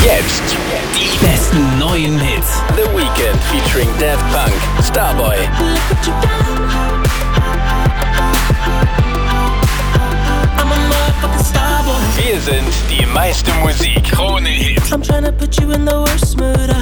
Jetzt die besten neuen Hits. The Weekend featuring Daft Punk, Starboy. Wir sind die meiste Musik. Krone Hit. I'm trying to put you in the worst mood.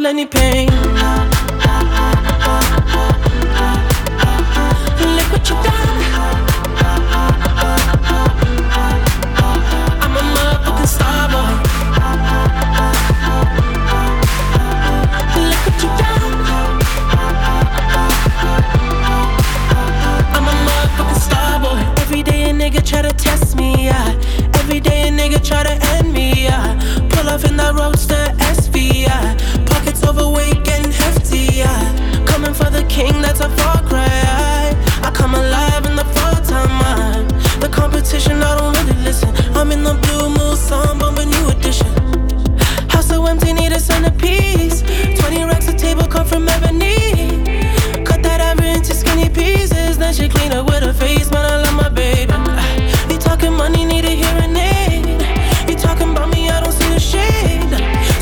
I any pain. Look what you done. Need a centerpiece. 20 racks a table come from ebony. Cut that ever into skinny pieces. Then she clean up with her face, man. I love my baby. You talking money, need a hearing aid. You talking about me, I don't see the shade.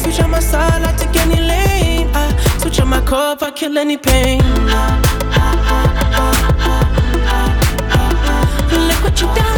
Switch on my side, I take any lane. I switch on my core if I kill any pain. Look what you done.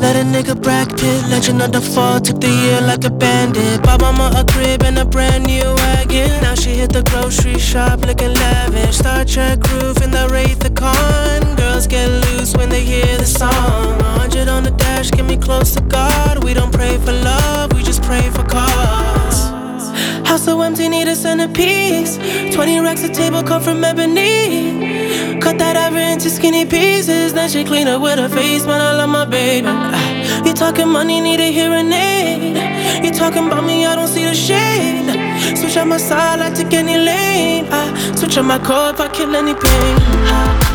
Let a nigga Brad Pitt, legend of the fall, took the year like a bandit. Bought mama a crib and a brand new wagon. Now she hit the grocery shop looking lavish. Star Trek roof in the Wraith the Khan. Girls get loose when they hear the song. 100 on the dash, get me close to God. We don't pray for love, we just pray for cause. House so empty, need a centerpiece. 20 racks a table come from ebony. Cut that ever into skinny pieces. Then she clean up with her face, man. I love my baby. Ah, You talking money, need a hearing aid. You talking about me, I don't see the shade. Switch on my side, I take any lane. I switch on my car if I kill any pain.